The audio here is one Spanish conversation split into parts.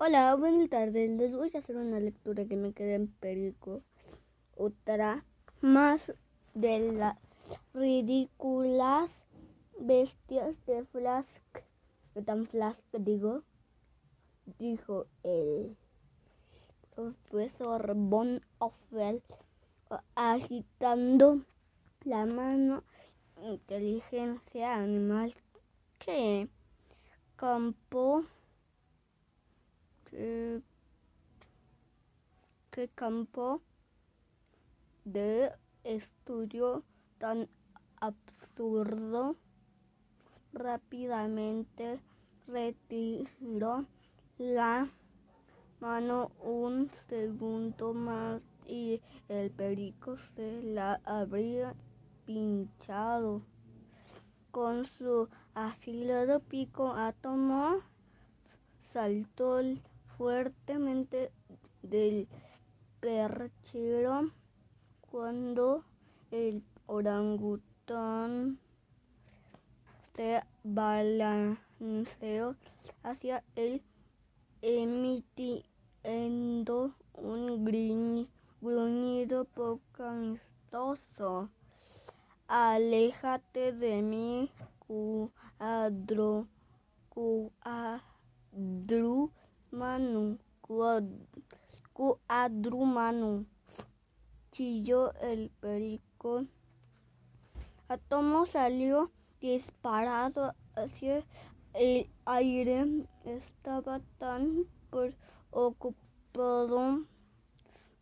Hola, buenas tardes. Les voy a hacer una lectura que me queda en perico. Otra más de las ridículas bestias de Flask. ¿Qué tan Flask digo? Dijo el profesor Von Offel agitando la mano. Inteligencia animal que campo qué, qué campo de estudio tan absurdo. Rápidamente retiró la mano un segundo más y el perico se la habría pinchado. Con su afilado pico átomo saltó fuertemente del perchero cuando el orangután se balanceó hacia él emitiendo un gruñido poco amistoso. Aléjate de mí, cuadro, cuadrumanu, cuadrumanu, chilló el perico. Atomo salió disparado hacia el aire. Estaba tan preocupado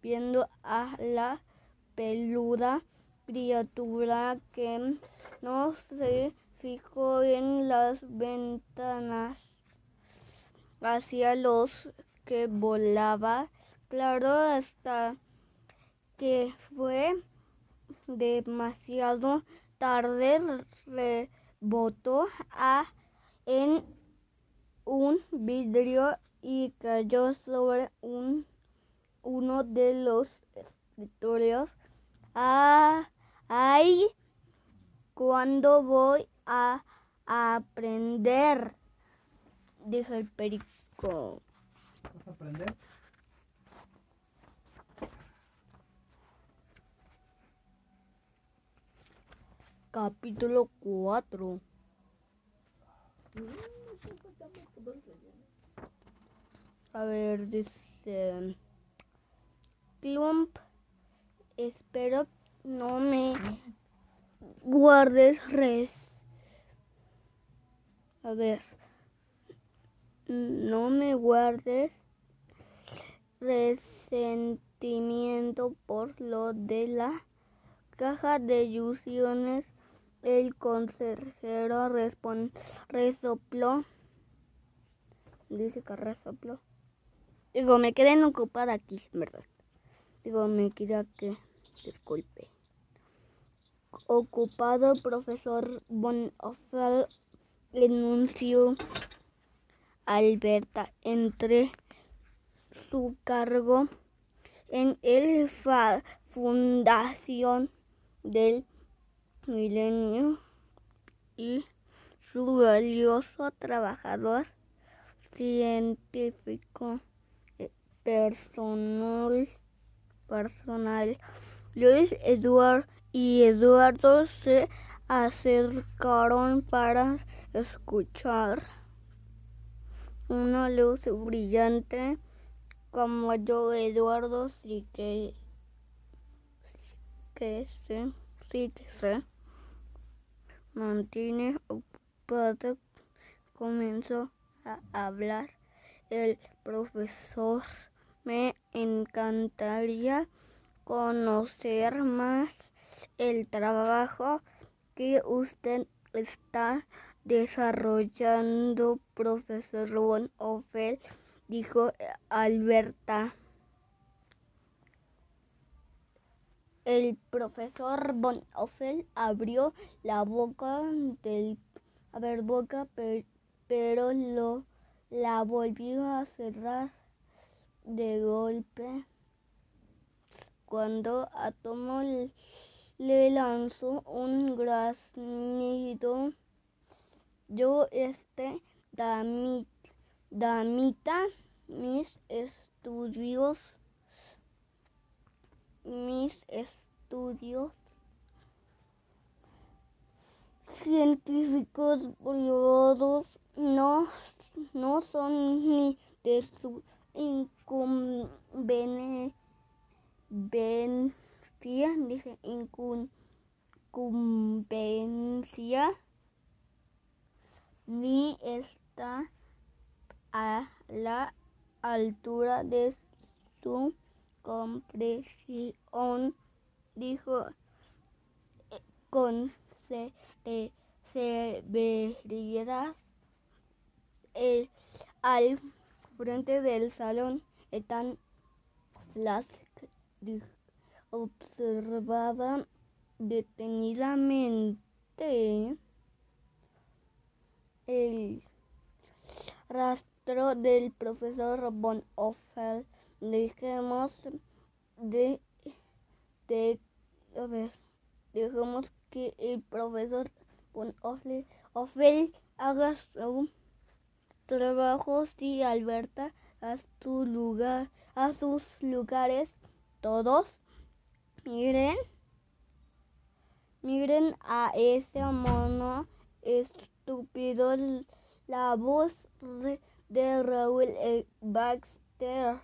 viendo a la peluda criatura que no se fijó en las ventanas hacia los que volaba. Claro, hasta que fue demasiado tarde, rebotó a, en un vidrio y cayó sobre un, uno de los escritorios. Ah, ay, cuando voy a aprender? Dijo el perico. ¿Vas a aprender? Capítulo 4 A ver, dice Clump, espero no me guardes res. A ver, no me guardes resentimiento por lo de la caja de ilusiones. El consejero resopló. Dice que resopló. Digo, me quedé ocupada aquí, en verdad. Digo, me queda que. Disculpe. Ocupado, profesor Von Offel enunció Alberta entre su cargo en el fundación del milenio y su valioso trabajador científico eh, personal personal Luis Eduard y Eduardo se acercaron para escuchar una luz brillante como yo Eduardo sí que que se sí que se mantiene ocupado comenzó a hablar. El profesor me encantaría conocer más el trabajo que usted está desarrollando, profesor Von Offel, dijo Alberta. El profesor Von Offel abrió la boca del a ver boca, per- pero lo la volvió a cerrar de golpe cuando Atomo le lanzó un graznido. Yo este dami- damita mis estudios, mis estudios científicos privados no, no son ni de su incumbencia, dice incumbencia, ni está a la altura de su comprensión, dijo eh, con severidad el, al frente del salón. Ethan Flask observaba detenidamente el rastro del profesor Von Offel. Dejemos de, de a ver, dejemos que el profesor Von Offel, haga su trabajo si Alberta a su lugar a sus lugares todos miren miren a ese mono estúpido la voz de Raúl Baxter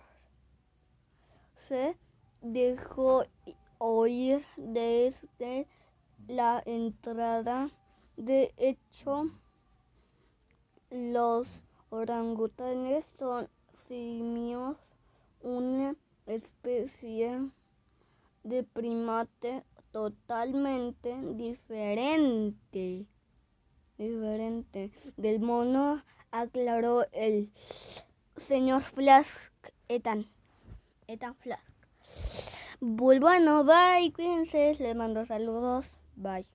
se dejó oír desde la entrada. De hecho, los orangutanes son simios, una especie de primate totalmente diferente diferente del mono, aclaró el señor Flask, Ethan, Ethan Flask. Bueno, bye, cuídense, les mando saludos, bye.